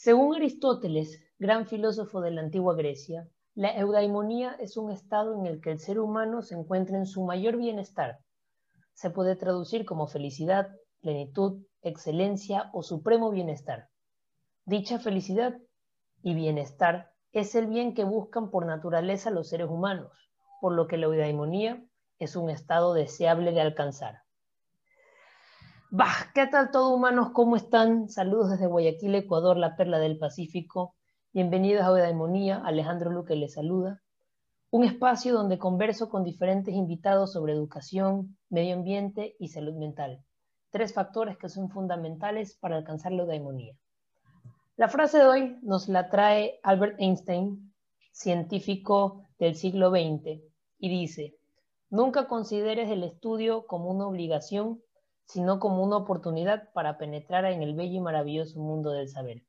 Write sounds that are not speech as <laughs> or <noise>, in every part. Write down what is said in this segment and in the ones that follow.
Según Aristóteles, gran filósofo de la antigua Grecia, la eudaimonía es un estado en el que el ser humano se encuentra en su mayor bienestar. Se puede traducir como felicidad, plenitud, excelencia o supremo bienestar. Dicha felicidad y bienestar es el bien que buscan por naturaleza los seres humanos, por lo que la eudaimonía es un estado deseable de alcanzar. Bah, ¿qué tal todo humanos? ¿Cómo están? Saludos desde Guayaquil, Ecuador, la perla del Pacífico. Bienvenidos a Eudaimonía, Alejandro Luque les saluda. Un espacio donde converso con diferentes invitados sobre educación, medio ambiente y salud mental. Tres factores que son fundamentales para alcanzar la eudaimonía. La frase de hoy nos la trae Albert Einstein, científico del siglo XX, y dice, nunca consideres el estudio como una obligación, sino como una oportunidad para penetrar en el bello y maravilloso mundo del saber.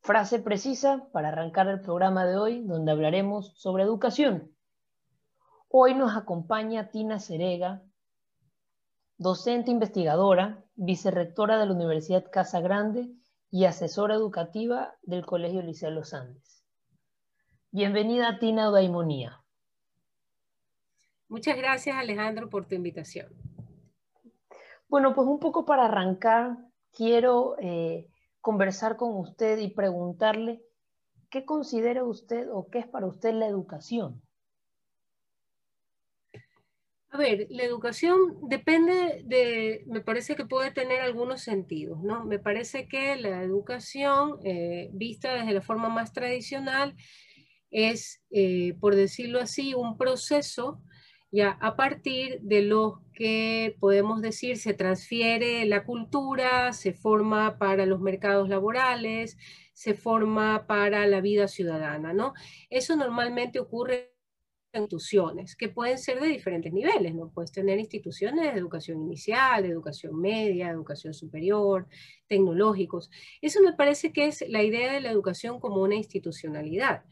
Frase precisa para arrancar el programa de hoy, donde hablaremos sobre educación. Hoy nos acompaña Tina Cerega, docente investigadora, vicerrectora de la Universidad Casa Grande y asesora educativa del Colegio Liceo Los Andes. Bienvenida Tina Daimonía. Muchas gracias Alejandro por tu invitación. Bueno, pues un poco para arrancar, quiero eh, conversar con usted y preguntarle qué considera usted o qué es para usted la educación. A ver, la educación depende de, me parece que puede tener algunos sentidos, ¿no? Me parece que la educación, eh, vista desde la forma más tradicional, es, eh, por decirlo así, un proceso ya a partir de lo que podemos decir se transfiere la cultura, se forma para los mercados laborales, se forma para la vida ciudadana, ¿no? Eso normalmente ocurre en instituciones que pueden ser de diferentes niveles, ¿no? Puedes tener instituciones de educación inicial, de educación media, educación superior, tecnológicos. Eso me parece que es la idea de la educación como una institucionalidad.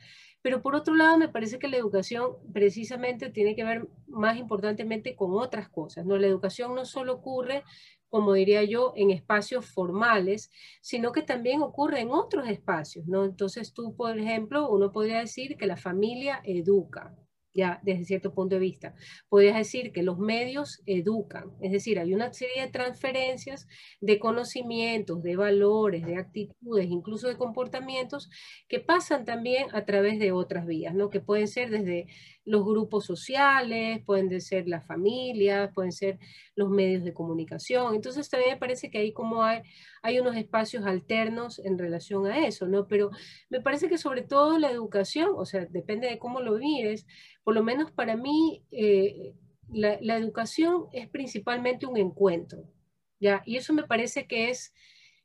Pero por otro lado, me parece que la educación precisamente tiene que ver más importantemente con otras cosas. ¿no? La educación no solo ocurre, como diría yo, en espacios formales, sino que también ocurre en otros espacios. ¿no? Entonces tú, por ejemplo, uno podría decir que la familia educa, ya desde cierto punto de vista. Podrías decir que los medios educan, es decir, hay una serie de transferencias de conocimientos, de valores, de actitudes, incluso de comportamientos que pasan también a través de otras vías, ¿no? Que pueden ser desde los grupos sociales, pueden ser las familias, pueden ser los medios de comunicación. Entonces también me parece que ahí como hay, hay unos espacios alternos en relación a eso, ¿no? Pero me parece que sobre todo la educación, o sea, depende de cómo lo mires, por lo menos para mí, eh, la, educación es principalmente un encuentro, ¿ya? Y eso me parece que es...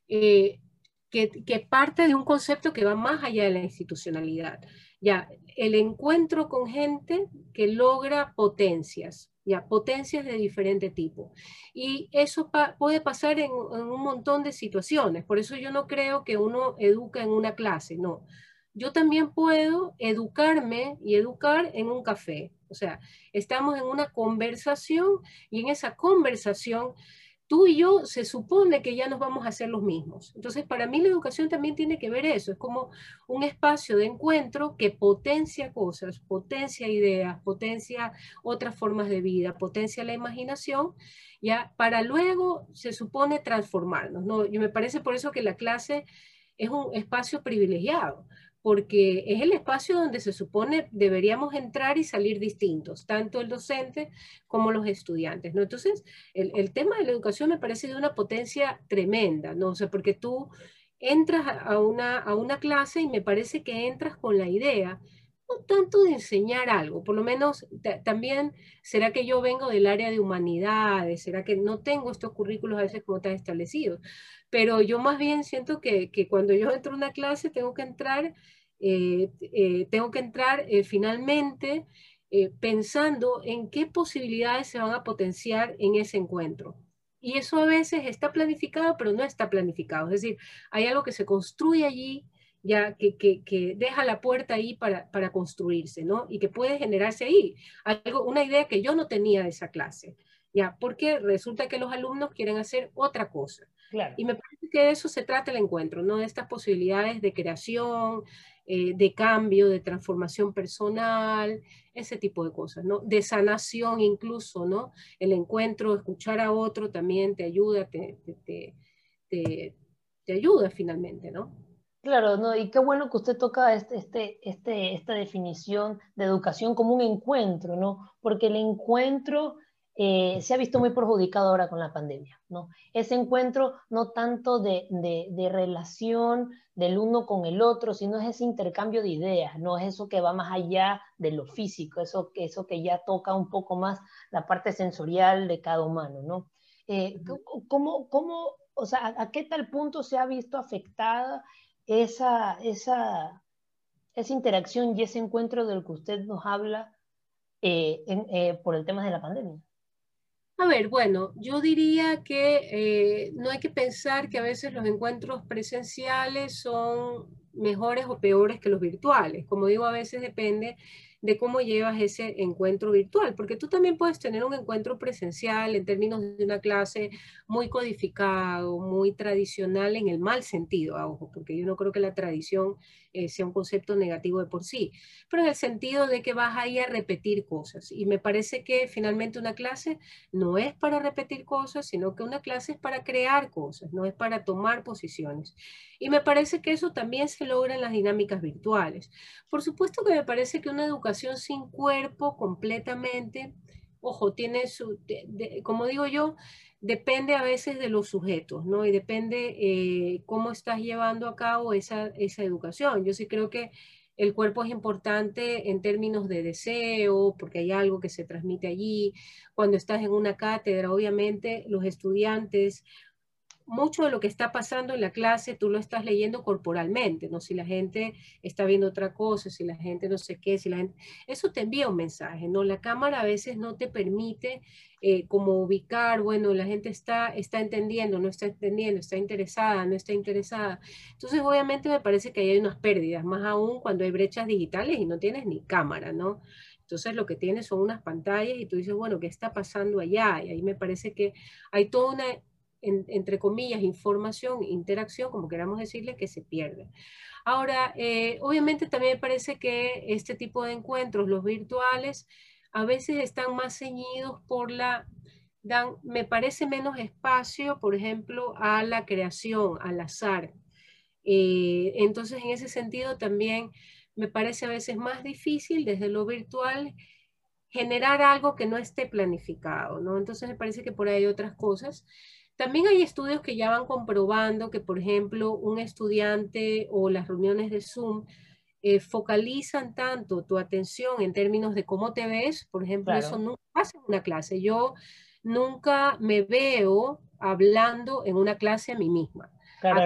Eh, que, parte de un concepto que va más allá de la institucionalidad. Ya, el encuentro con gente que logra potencias, ya, potencias de diferente tipo. Y eso puede pasar en, un montón de situaciones. Por eso yo no creo que uno educa en una clase, no. Yo también puedo educarme y educar en un café. O sea, estamos en una conversación y en esa conversación tú y yo se supone que ya nos vamos a hacer los mismos. Entonces, para mí la educación también tiene que ver eso, es como un espacio de encuentro que potencia cosas, potencia ideas, potencia otras formas de vida, potencia la imaginación, ya para luego se supone transformarnos, ¿no? Y me parece por eso que la clase es un espacio privilegiado, porque es el espacio donde se supone deberíamos entrar y salir distintos, tanto el docente como los estudiantes, ¿no? Entonces, el, tema de la educación me parece de una potencia tremenda, ¿no? O sea, porque tú entras a una, a una clase y me parece que entras con la idea no tanto de enseñar algo, por lo menos también será que yo vengo del área de humanidades, será que no tengo estos currículos a veces como tan establecidos, pero yo más bien siento que, que cuando yo entro a una clase tengo que entrar tengo que entrar eh, finalmente pensando en qué posibilidades se van a potenciar en ese encuentro. Y eso a veces está planificado, pero no está planificado. Es decir, hay algo que se construye allí, ya que, que, deja la puerta ahí para, para, construirse, ¿no? Y que puede generarse ahí. Algo, una idea que yo no tenía de esa clase, ¿ya? Porque resulta que los alumnos quieren hacer otra cosa. Y me parece que de eso se trata el encuentro, ¿no? De estas posibilidades de creación, eh, de cambio, de transformación personal, ese tipo de cosas, ¿no? De sanación incluso, ¿no? El encuentro, escuchar a otro también te ayuda, te, te, te, te ayuda finalmente, ¿no? Claro, no, y qué bueno que usted toca este, este, este, esta definición de educación como un encuentro, ¿no? Porque el encuentro eh, se ha visto muy perjudicado ahora con la pandemia, ¿no? Ese encuentro no tanto de, de, relación del uno con el otro, sino es ese intercambio de ideas, no es eso que va más allá de lo físico, eso, eso que ya toca un poco más la parte sensorial de cada humano, ¿no? Eh, ¿cómo, cómo, o sea, a, qué tal punto se ha visto afectada esa, esa, esa interacción y ese encuentro del que usted nos habla eh, por el tema de la pandemia? A ver, bueno, yo diría que eh, no hay que pensar que a veces los encuentros presenciales son mejores o peores que los virtuales. Como digo, a veces depende de cómo llevas ese encuentro virtual, porque tú también puedes tener un encuentro presencial en términos de una clase muy codificado, muy tradicional en el mal sentido, ojo, porque yo no creo que la tradición eh, sea un concepto negativo de por sí, pero en el sentido de que vas ahí a repetir cosas. Y me parece que finalmente una clase no es para repetir cosas, sino que una clase es para crear cosas, no es para tomar posiciones. Y me parece que eso también se logra en las dinámicas virtuales. Por supuesto que me parece que una educación sin cuerpo completamente, ojo, tiene su, como digo yo, depende a veces de los sujetos, ¿no? Y depende eh, cómo estás llevando a cabo esa, esa educación. Yo sí creo que el cuerpo es importante en términos de deseo, porque hay algo que se transmite allí. Cuando estás en una cátedra, obviamente los estudiantes mucho de lo que está pasando en la clase tú lo estás leyendo corporalmente, ¿no? Si la gente está viendo otra cosa, si la gente no sé qué, si la gente... Eso te envía un mensaje, ¿no? La cámara a veces no te permite eh, como ubicar, bueno, la gente está, está entendiendo, no está entendiendo, está interesada, no está interesada. Entonces, obviamente me parece que hay unas pérdidas, más aún cuando hay brechas digitales y no tienes ni cámara, ¿no? Entonces lo que tienes son unas pantallas y tú dices, bueno, ¿qué está pasando allá? Y ahí me parece que hay toda una entre comillas, información, interacción, como queramos decirle, que se pierde. Ahora, eh, obviamente también me parece que este tipo de encuentros, los virtuales, a veces están más ceñidos por la, dan, me parece menos espacio, por ejemplo, a la creación, al azar. Eh, entonces, en ese sentido, también me parece a veces más difícil desde lo virtual generar algo que no esté planificado, ¿no? Entonces, me parece que por ahí hay otras cosas. También hay estudios que ya van comprobando que, por ejemplo, un estudiante o las reuniones de Zoom eh, focalizan tanto tu atención en términos de cómo te ves, por ejemplo, eso nunca pasa en una clase. Yo nunca me veo hablando en una clase a mí misma. Claro,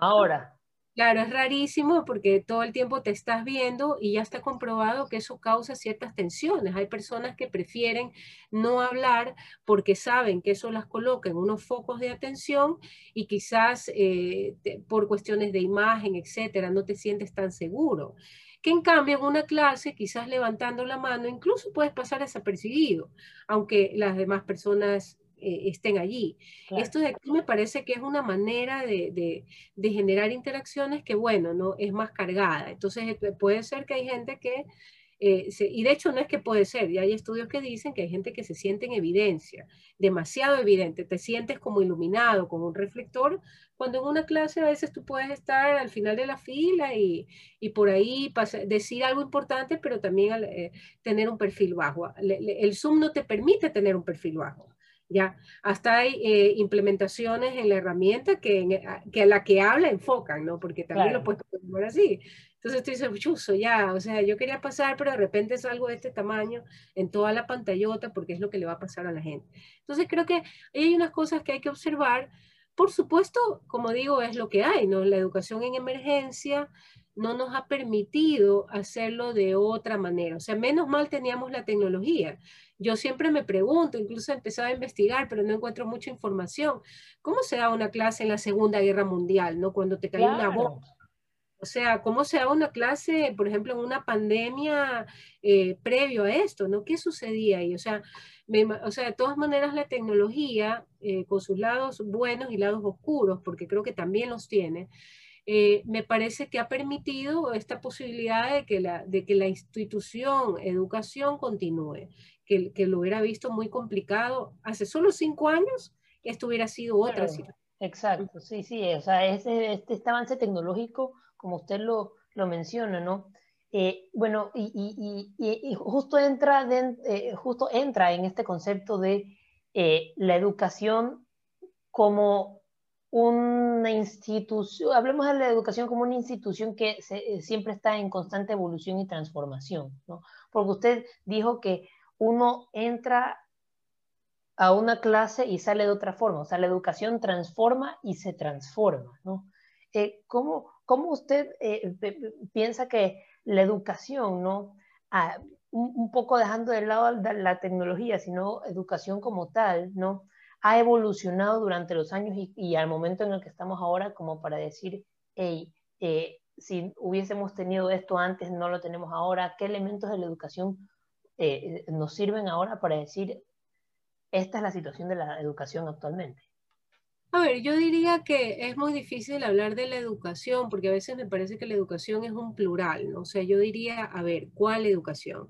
ahora. Claro, es rarísimo porque todo el tiempo te estás viendo y ya está comprobado que eso causa ciertas tensiones. Hay personas que prefieren no hablar porque saben que eso las coloca en unos focos de atención y quizás eh, por cuestiones de imagen, etcétera, no te sientes tan seguro. Que en cambio en una clase, quizás levantando la mano, incluso puedes pasar desapercibido, aunque las demás personas eh, estén allí. Esto de aquí me parece que es una manera de, generar interacciones que, bueno, no es más cargada. Entonces eh, puede ser que hay gente que, eh, y de hecho no es que puede ser, ya hay estudios que dicen que hay gente que se siente en evidencia, demasiado evidente, te sientes como iluminado, como un reflector, cuando en una clase a veces tú puedes estar al final de la fila y, por ahí decir algo importante, pero también tener un perfil bajo. el Zoom no te permite tener un perfil bajo. ¿Ya? Hasta hay eh, implementaciones en la herramienta que, que a la que habla enfocan, ¿no? Porque también lo puedes poner así. Entonces tú dices, chuzo, ya, o sea, yo quería pasar, pero de repente es algo de este tamaño en toda la pantallota porque es lo que le va a pasar a la gente. Entonces creo que hay unas cosas que hay que observar. Por supuesto, como digo, es lo que hay, ¿no? La educación en emergencia no nos ha permitido hacerlo de otra manera. O sea, menos mal teníamos la tecnología. Yo siempre me pregunto, incluso he empezado a investigar, pero no encuentro mucha información. ¿Cómo se da una clase en la Segunda Guerra Mundial, no? Cuando te cae una bomba. O sea, ¿cómo se da una clase, por ejemplo, en una pandemia eh, previo a esto, no? ¿Qué sucedía ahí? O sea, o sea, de todas maneras la tecnología, eh, con sus lados buenos y lados oscuros, porque creo que también los tiene, eh, me parece que ha permitido esta posibilidad de que la, de que la institución educación continúe, que, que lo hubiera visto muy complicado hace solo cinco años, esto hubiera sido otra situación. Exacto, sí, sí, o sea, este, este avance tecnológico, como usted lo, lo menciona, ¿no? Eh, bueno, y, justo, entra eh, justo entra en este concepto de eh, la educación como una institución, hablemos de la educación como una institución que siempre está en constante evolución y transformación, ¿no? Porque usted dijo que uno entra a una clase y sale de otra forma, o sea, la educación transforma y se transforma, ¿no? ¿cómo, ¿Cómo usted piensa que la educación, ¿no? Ah, un, poco dejando de lado la tecnología, sino educación como tal, ¿no? Ha evolucionado durante los años y, al momento en el que estamos ahora como para decir, hey, eh, si hubiésemos tenido esto antes, no lo tenemos ahora, ¿qué elementos de la educación eh, nos sirven ahora para decir, esta es la situación de la educación actualmente? A ver, yo diría que es muy difícil hablar de la educación porque a veces me parece que la educación es un plural, ¿no? O sea, yo diría, a ver, ¿cuál educación?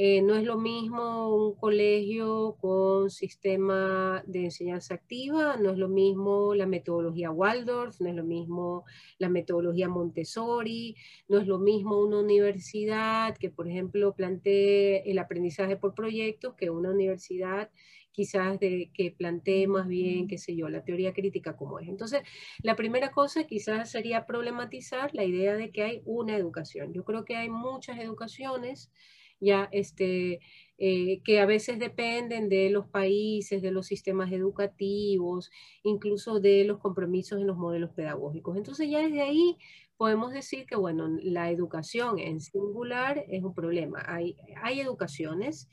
Eh, no es lo mismo un colegio con sistema de enseñanza activa, no es lo mismo la metodología Waldorf, no es lo mismo la metodología Montessori, no es lo mismo una universidad que, por ejemplo, plantee el aprendizaje por proyectos que una universidad quizás de que plantee más bien, qué sé yo, la teoría crítica como es. Entonces, la primera cosa quizás sería problematizar la idea de que hay una educación. Yo creo que hay muchas educaciones ya este, eh, que a veces dependen de los países, de los sistemas educativos, incluso de los compromisos en los modelos pedagógicos. Entonces ya desde ahí podemos decir que, bueno, la educación en singular es un problema. Hay, hay educaciones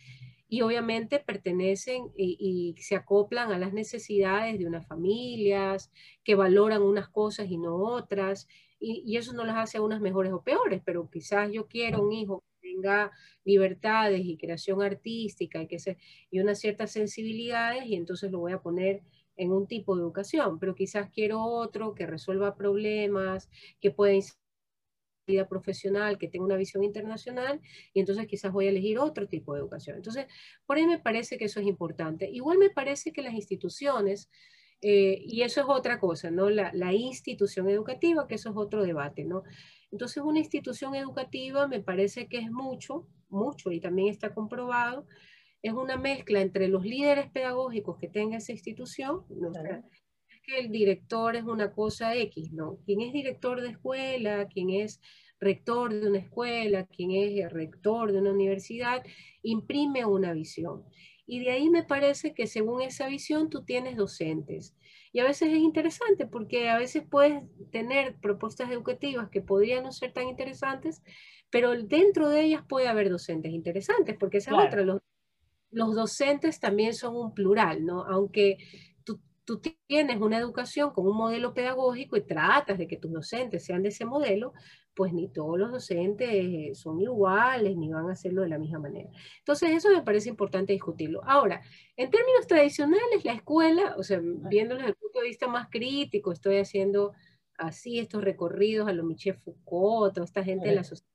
y obviamente pertenecen y, se acoplan a las necesidades de unas familias que valoran unas cosas y no otras, y, eso no las hace unas mejores o peores, pero quizás yo quiero un hijo tenga libertades y creación artística y, que se, y unas ciertas sensibilidades, y entonces lo voy a poner en un tipo de educación, pero quizás quiero otro que resuelva problemas, que pueda vida profesional, que tenga una visión internacional, y entonces quizás voy a elegir otro tipo de educación. Entonces, por ahí me parece que eso es importante. Igual me parece que las instituciones, eh, y eso es otra cosa, ¿no? La, la, institución educativa, que eso es otro debate, ¿no? Entonces, una institución educativa me parece que es mucho, mucho, y también está comprobado, es una mezcla entre los líderes pedagógicos que tenga esa institución, ¿no? que el director es una cosa X, ¿no? Quien es director de escuela, quien es rector de una escuela, quien es rector de una universidad, imprime una visión. Y de ahí me parece que según esa visión tú tienes docentes. Y a veces es interesante porque a veces puedes tener propuestas educativas que podrían no ser tan interesantes, pero dentro de ellas puede haber docentes interesantes, porque esa otra, los, los docentes también son un plural, ¿no? Aunque tú tienes una educación con un modelo pedagógico y tratas de que tus docentes sean de ese modelo, pues ni todos los docentes son iguales, ni van a hacerlo de la misma manera. Entonces, eso me parece importante discutirlo. Ahora, en términos tradicionales, la escuela, o sea, viéndolo desde el punto de vista más crítico, estoy haciendo así estos recorridos a lo Michel Foucault, toda esta gente de la sociedad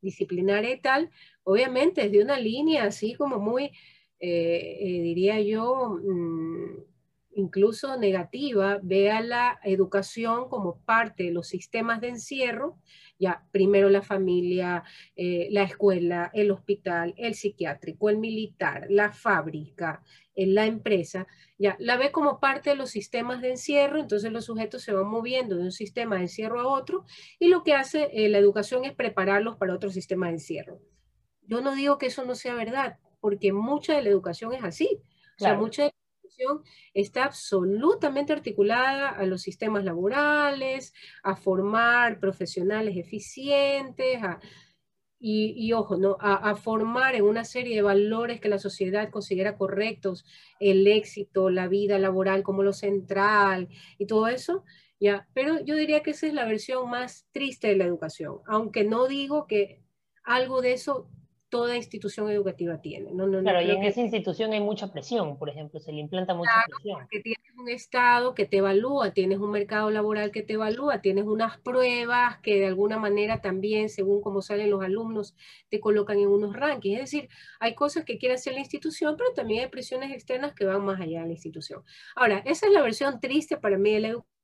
disciplinaria y tal, obviamente es de una línea así como muy, eh, eh, diría yo, mm, incluso negativa, vea la educación como parte de los sistemas de encierro, ya primero la familia, eh, la escuela, el hospital, el psiquiátrico, el militar, la fábrica, en la empresa, ya la ve como parte de los sistemas de encierro, entonces los sujetos se van moviendo de un sistema de encierro a otro y lo que hace eh, la educación es prepararlos para otro sistema de encierro. Yo no digo que eso no sea verdad, porque mucha de la educación es así. O sea, mucha de está absolutamente articulada a los sistemas laborales, a formar profesionales eficientes, y, ojo, ¿no? A, formar en una serie de valores que la sociedad considera correctos, el éxito, la vida laboral como lo central y todo eso, ¿ya? Pero yo diría que esa es la versión más triste de la educación, aunque no digo que algo de eso toda institución educativa tiene. No, no, claro, y en esa institución hay mucha presión, por ejemplo, se le implanta mucha presión. Porque tienes un Estado que te evalúa, tienes un mercado laboral que te evalúa, tienes unas pruebas que de alguna manera también, según cómo salen los alumnos, te colocan en unos rankings. Es decir, hay cosas que quiere hacer la institución, pero también hay presiones externas que van más allá de la institución. Ahora, esa es la versión triste para mí de la educación.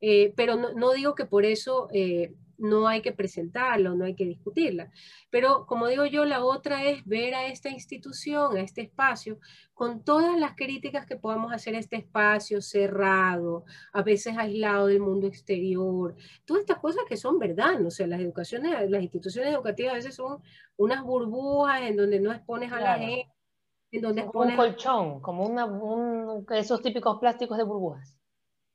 Eh, pero no, digo que por eso eh, no hay que presentarlo, no hay que discutirla. Pero como digo yo, la otra es ver a esta institución, a este espacio, con todas las críticas que podamos hacer a este espacio cerrado, a veces aislado del mundo exterior, todas estas cosas que son verdad, ¿no? o sea, las educaciones, las instituciones educativas a veces son unas burbujas en donde no expones a la gente, en donde como un colchón, como una, esos típicos plásticos de burbujas.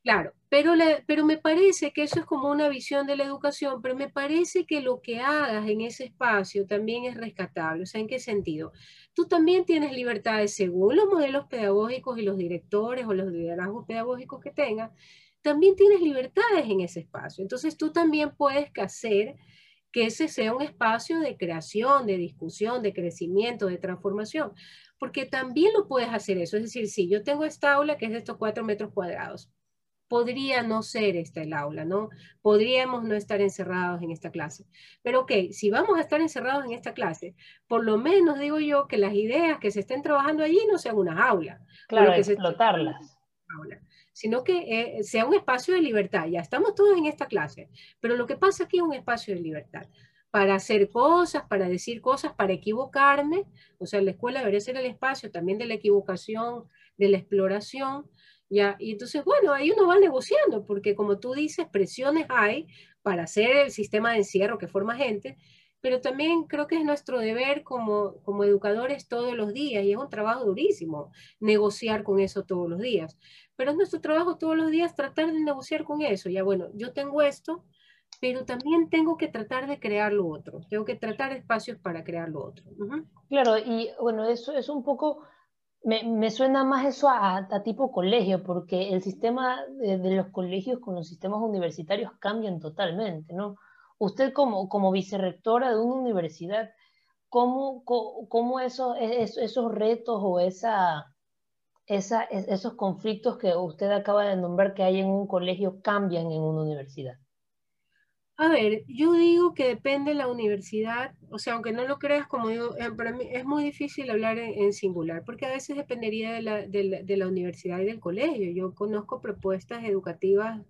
Claro, pero, pero me parece que eso es como una visión de la educación, pero me parece que lo que hagas en ese espacio también es rescatable. O sea, ¿en qué sentido? Tú también tienes libertades según los modelos pedagógicos y los directores o los liderazgos pedagógicos que tengas, también tienes libertades en ese espacio. Entonces tú también puedes hacer que ese sea un espacio de creación, de discusión, de crecimiento, de transformación, porque también lo puedes hacer eso. Es decir, si yo tengo esta aula que es de estos cuatro metros cuadrados, podría no ser esta el aula, ¿no? Podríamos no estar encerrados en esta clase. Pero ok, si vamos a estar encerrados en esta clase, por lo menos digo yo que las ideas que se estén trabajando allí no sean unas aulas. Claro, que explotarlas. sino que eh, sea un espacio de libertad. Ya estamos todos en esta clase, pero lo que pasa aquí es un espacio de libertad para hacer cosas, para decir cosas, para equivocarme. O sea, la escuela debería ser el espacio también de la equivocación, de la exploración, ¿ya? Y entonces, bueno, ahí uno va negociando, porque como tú dices, presiones hay para hacer el sistema de encierro que forma gente, pero también creo que es nuestro deber como, como educadores todos los días, y es un trabajo durísimo negociar con eso todos los días, pero es nuestro trabajo todos los días tratar de negociar con eso, ya bueno, yo tengo esto, pero también tengo que tratar de crear lo otro, tengo que tratar espacios para crear lo otro. Claro, y bueno, eso es un poco me, suena más eso a, tipo colegio, porque el sistema de, los colegios con los sistemas universitarios cambian totalmente, ¿no? Usted como, como vicerrectora de una universidad, ¿cómo, cómo esos, esos retos o esa, esa, esos conflictos que usted acaba de nombrar que hay en un colegio cambian en una universidad? A ver, yo digo que depende de la universidad, o sea, aunque no lo creas, como digo, eh, para mí es muy difícil hablar en, singular, porque a veces dependería de la, de, la, universidad y del colegio. Yo conozco propuestas educativas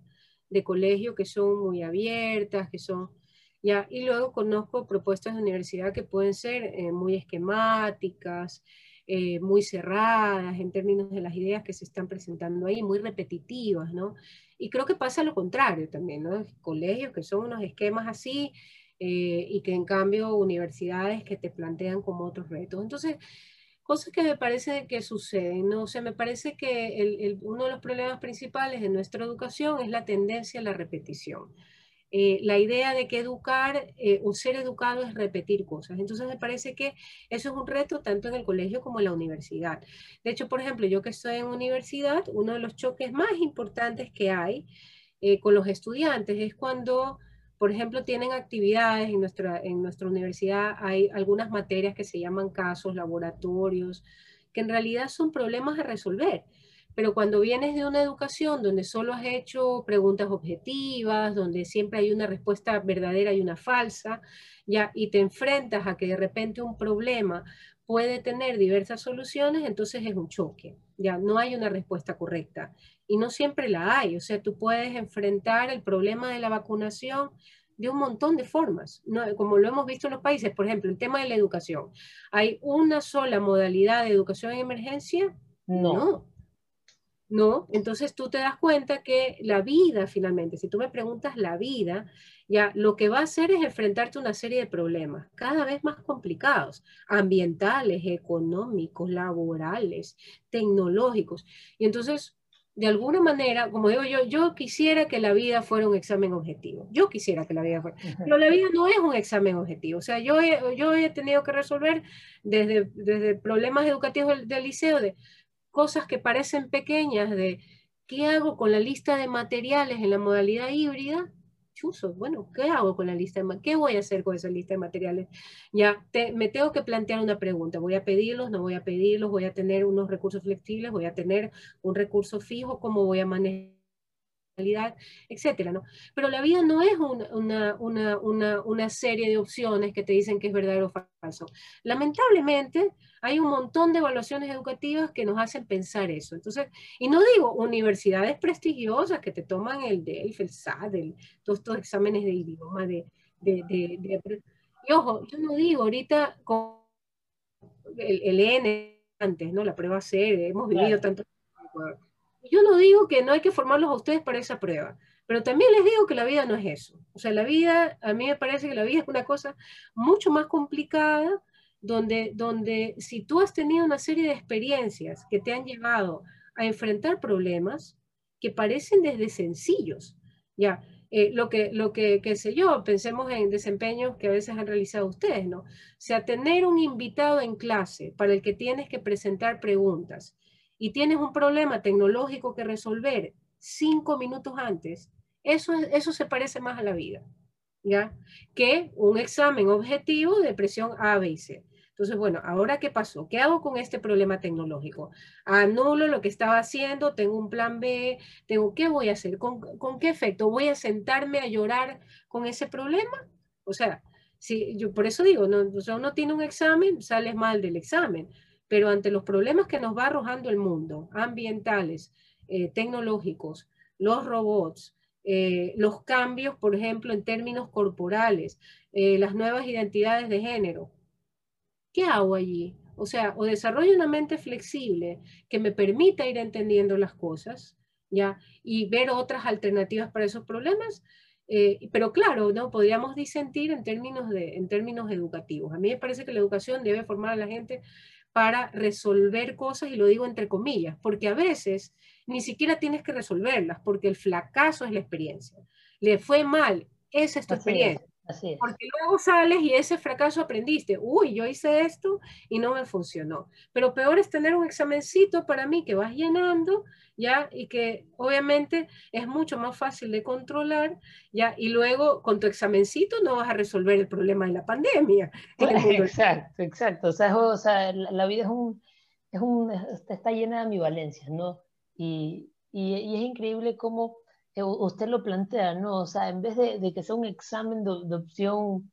de colegio que son muy abiertas, que son, ya, y luego conozco propuestas de universidad que pueden ser eh, muy esquemáticas, eh, muy cerradas en términos de las ideas que se están presentando ahí, muy repetitivas, ¿no? Y creo que pasa lo contrario también, ¿no? Colegios que son unos esquemas así eh, y que en cambio universidades que te plantean como otros retos. Entonces, cosas que me parece que suceden, ¿no? O sea, me parece que uno de los problemas principales de nuestra educación es la tendencia a la repetición. Eh, la idea de que educar, eh, un ser educado es repetir cosas. Entonces me parece que eso es un reto tanto en el colegio como en la universidad. De hecho, por ejemplo, yo que estoy en universidad, uno de los choques más importantes que hay eh, con los estudiantes es cuando, por ejemplo, tienen actividades en nuestra, en nuestra universidad, hay algunas materias que se llaman casos, laboratorios, que en realidad son problemas a resolver pero cuando vienes de una educación donde solo has hecho preguntas objetivas, donde siempre hay una respuesta verdadera y una falsa, ya, y te enfrentas a que de repente un problema puede tener diversas soluciones, entonces es un choque, ya, no hay una respuesta correcta. Y no siempre la hay, o sea, tú puedes enfrentar el problema de la vacunación de un montón de formas, como lo hemos visto en los países, por ejemplo, el tema de la educación. ¿Hay una sola modalidad de educación en emergencia? no. ¿no? Entonces tú te das cuenta que la vida finalmente, si tú me preguntas la vida, ya lo que va a hacer es enfrentarte a una serie de problemas cada vez más complicados, ambientales, económicos, laborales, tecnológicos. Y entonces, de alguna manera, como digo yo, yo quisiera que la vida fuera un examen objetivo. Yo quisiera que la vida fuera. Pero la vida no es un examen objetivo. O sea, yo he, yo he tenido que resolver desde, desde problemas educativos del, del liceo de cosas que parecen pequeñas de qué hago con la lista de materiales en la modalidad híbrida, chuzo, bueno, ¿qué hago con la lista de ¿Qué voy a hacer con esa lista de materiales? Ya me tengo que plantear una pregunta, ¿voy a pedirlos, no voy a pedirlos? ¿Voy a tener unos recursos flexibles? ¿Voy a tener un recurso fijo? ¿Cómo voy a manejar? Etcétera, ¿no? Pero la vida no es una, una, una, una, serie de opciones que te dicen que es verdadero o falso. Lamentablemente, hay un montón de evaluaciones educativas que nos hacen pensar eso. Entonces, y no digo universidades prestigiosas que te toman el DELF, el SAT, todos estos exámenes de idioma, de, de, de, y ojo, yo no digo ahorita con el, el N antes, ¿no? La prueba C, hemos vivido tanto yo no digo que no hay que formarlos a ustedes para esa prueba, pero también les digo que la vida no es eso. O sea, la vida, a mí me parece que la vida es una cosa mucho más complicada, donde, donde si tú has tenido una serie de experiencias que te han llevado a enfrentar problemas que parecen desde sencillos, ya, eh, lo que, lo que, qué sé yo, pensemos en desempeños que a veces han realizado ustedes, ¿no? O sea, tener un invitado en clase para el que tienes que presentar preguntas y tienes un problema tecnológico que resolver cinco minutos antes, eso, eso se parece más a la vida, ¿ya? Que un examen objetivo de presión A, B y C. Entonces, bueno, ¿ahora qué pasó? ¿Qué hago con este problema tecnológico? Anulo lo que estaba haciendo, tengo un plan B, tengo, ¿qué voy a hacer? ¿Con, qué efecto? ¿Voy a sentarme a llorar con ese problema? O sea, si, yo por eso digo, no, o sea, uno tiene un examen, sales mal del examen pero ante los problemas que nos va arrojando el mundo, ambientales, eh, tecnológicos, los robots, eh, los cambios, por ejemplo, en términos corporales, eh, las nuevas identidades de género, ¿qué hago allí? O sea, o desarrollo una mente flexible que me permita ir entendiendo las cosas, ¿ya? Y ver otras alternativas para esos problemas, pero claro, ¿no? Podríamos disentir en términos, de, en términos educativos. A mí me parece que la educación debe formar a la gente para resolver cosas, y lo digo entre comillas, porque a veces ni siquiera tienes que resolverlas, porque el fracaso es la experiencia. Le fue mal, esa es tu experiencia. Porque luego sales y ese fracaso aprendiste, uy, yo hice esto y no me funcionó. Pero peor es tener un examencito para mí que vas llenando, ¿ya? Y que obviamente es mucho más fácil de controlar, ¿ya? Y luego con tu examencito no vas a resolver el problema de la pandemia. Exacto, exacto. O sea, o sea la vida es un, es un, está llena de ambivalencias, ¿no? Y, y, y es increíble cómo usted lo plantea, ¿no? O sea, en vez de, que sea un examen de, opción,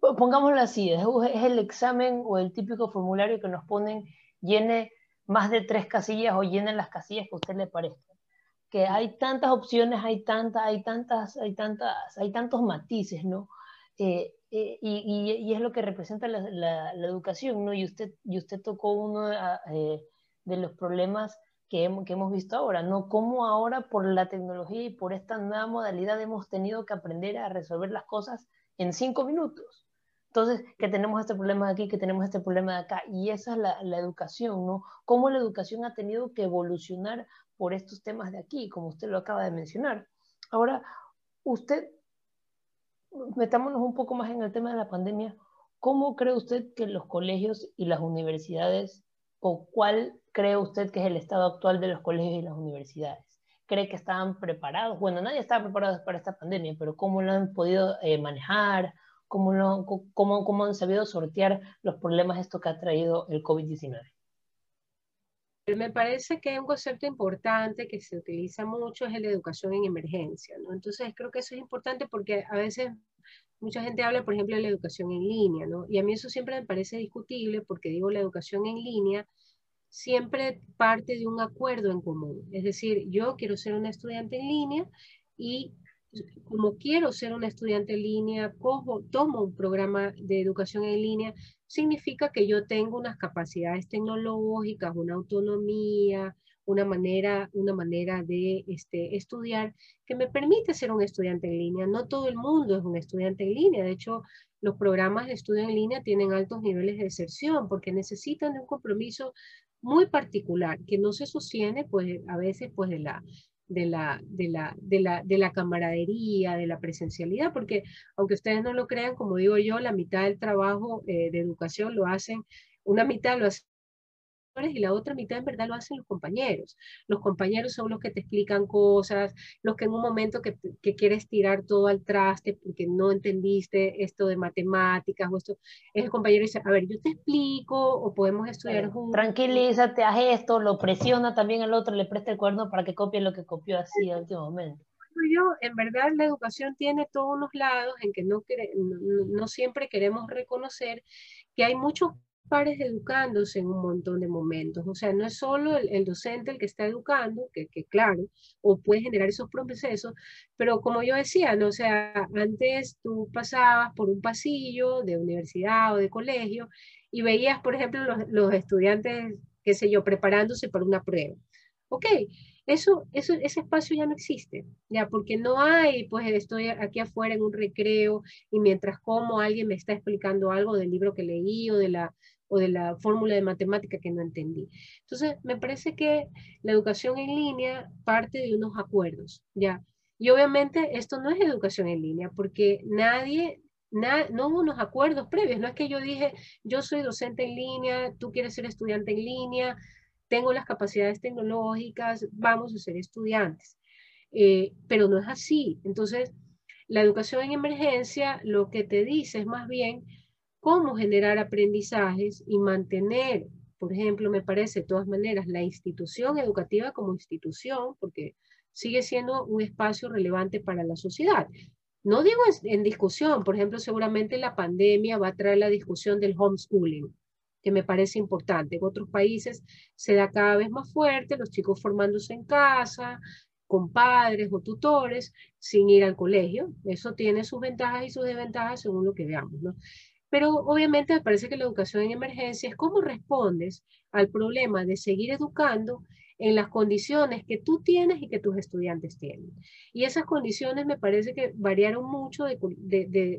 pongámoslo así, es, el examen o el típico formulario que nos ponen, llene más de tres casillas o llene las casillas que a usted le parezca. Que hay tantas opciones, hay tantas, hay tantas, hay tantas, hay tantos matices, ¿no? Eh, eh, y, es lo que representa la, educación, ¿no? Y usted, y usted tocó uno eh, de los problemas que hemos, visto ahora, ¿no? Cómo ahora por la tecnología y por esta nueva modalidad hemos tenido que aprender a resolver las cosas en cinco minutos. Entonces, que tenemos este problema de aquí, que tenemos este problema de acá, y esa es la, la educación, ¿no? Cómo la educación ha tenido que evolucionar por estos temas de aquí, como usted lo acaba de mencionar. Ahora, usted, metámonos un poco más en el tema de la pandemia, ¿cómo cree usted que los colegios y las universidades, o cuál cree usted que es el estado actual de los colegios y las universidades? ¿Cree que estaban preparados? Bueno, nadie estaba preparado para esta pandemia, pero ¿cómo lo han podido eh, manejar? ¿Cómo, lo, cómo, ¿Cómo han sabido sortear los problemas esto que ha traído el COVID-19? Me parece que un concepto importante que se utiliza mucho es el de educación en emergencia, ¿no? Entonces creo que eso es importante porque a veces mucha gente habla, por ejemplo, de la educación en línea, ¿no? Y a mí eso siempre me parece discutible porque digo la educación en línea siempre parte de un acuerdo en común. Es decir, yo quiero ser una estudiante en línea y como quiero ser una estudiante en línea, cojo, tomo un programa de educación en línea, significa que yo tengo unas capacidades tecnológicas, una autonomía, una manera, una manera de este, estudiar que me permite ser un estudiante en línea. No todo el mundo es un estudiante en línea. De hecho, los programas de estudio en línea tienen altos niveles de deserción porque necesitan de un compromiso muy particular que no se sostiene pues a veces pues de la de la, de la, de la, de la camaradería, de la presencialidad, porque aunque ustedes no lo crean, como digo yo, la mitad del trabajo eh, de educación lo hacen, una mitad lo hacen y la otra mitad en verdad lo hacen los compañeros. Los compañeros son los que te explican cosas, los que en un momento que, que quieres tirar todo al traste porque no entendiste esto de matemáticas o esto, es el compañero dice, a ver, yo te explico o podemos estudiar juntos. Tranquilízate, haz esto, lo presiona también al otro, le presta el cuerno para que copie lo que copió así al último momento yo, en verdad la educación tiene todos unos lados en que no, no, no, siempre queremos reconocer que hay muchos pares educándose en un montón de momentos. O sea, no es solo el, docente el que está educando, que, que, claro, o puede generar esos procesos, pero como yo decía, ¿no? o sea, antes tú pasabas por un pasillo de universidad o de colegio y veías, por ejemplo, los, estudiantes, qué sé yo, preparándose para una prueba. Ok, eso, eso, ese espacio ya no existe, ya, porque no hay, pues estoy aquí afuera en un recreo y mientras como alguien me está explicando algo del libro que leí o de la, o de la fórmula de matemática que no entendí. Entonces, me parece que la educación en línea parte de unos acuerdos, ¿ya? Y obviamente esto no es educación en línea, porque nadie, no hubo unos acuerdos previos, no es que yo dije, yo soy docente en línea, tú quieres ser estudiante en línea, tengo las capacidades tecnológicas, vamos a ser estudiantes. Eh, pero no es así. Entonces, la educación en emergencia lo que te dice es más bien, cómo generar aprendizajes y mantener, por ejemplo, me parece de todas maneras, la institución educativa como institución, porque sigue siendo un espacio relevante para la sociedad. No digo en, discusión, por ejemplo, seguramente la pandemia va a traer la discusión del homeschooling, que me parece importante. En otros países se da cada vez más fuerte, los chicos formándose en casa, con padres o tutores, sin ir al colegio. Eso tiene sus ventajas y sus desventajas según lo que veamos, ¿no? Pero obviamente me parece que la educación en emergencia es cómo respondes al problema de seguir educando en las condiciones que tú tienes y que tus estudiantes tienen. Y esas condiciones me parece que variaron mucho de,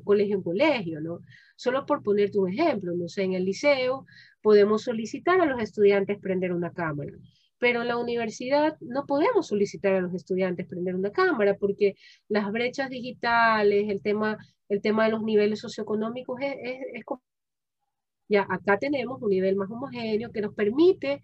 colegio en colegio, ¿no? Solo por ponerte un ejemplo, no sé, en el liceo podemos solicitar a los estudiantes prender una cámara, pero en la universidad no podemos solicitar a los estudiantes prender una cámara porque las brechas digitales, el tema el tema de los niveles socioeconómicos es, es, ya acá tenemos un nivel más homogéneo que nos permite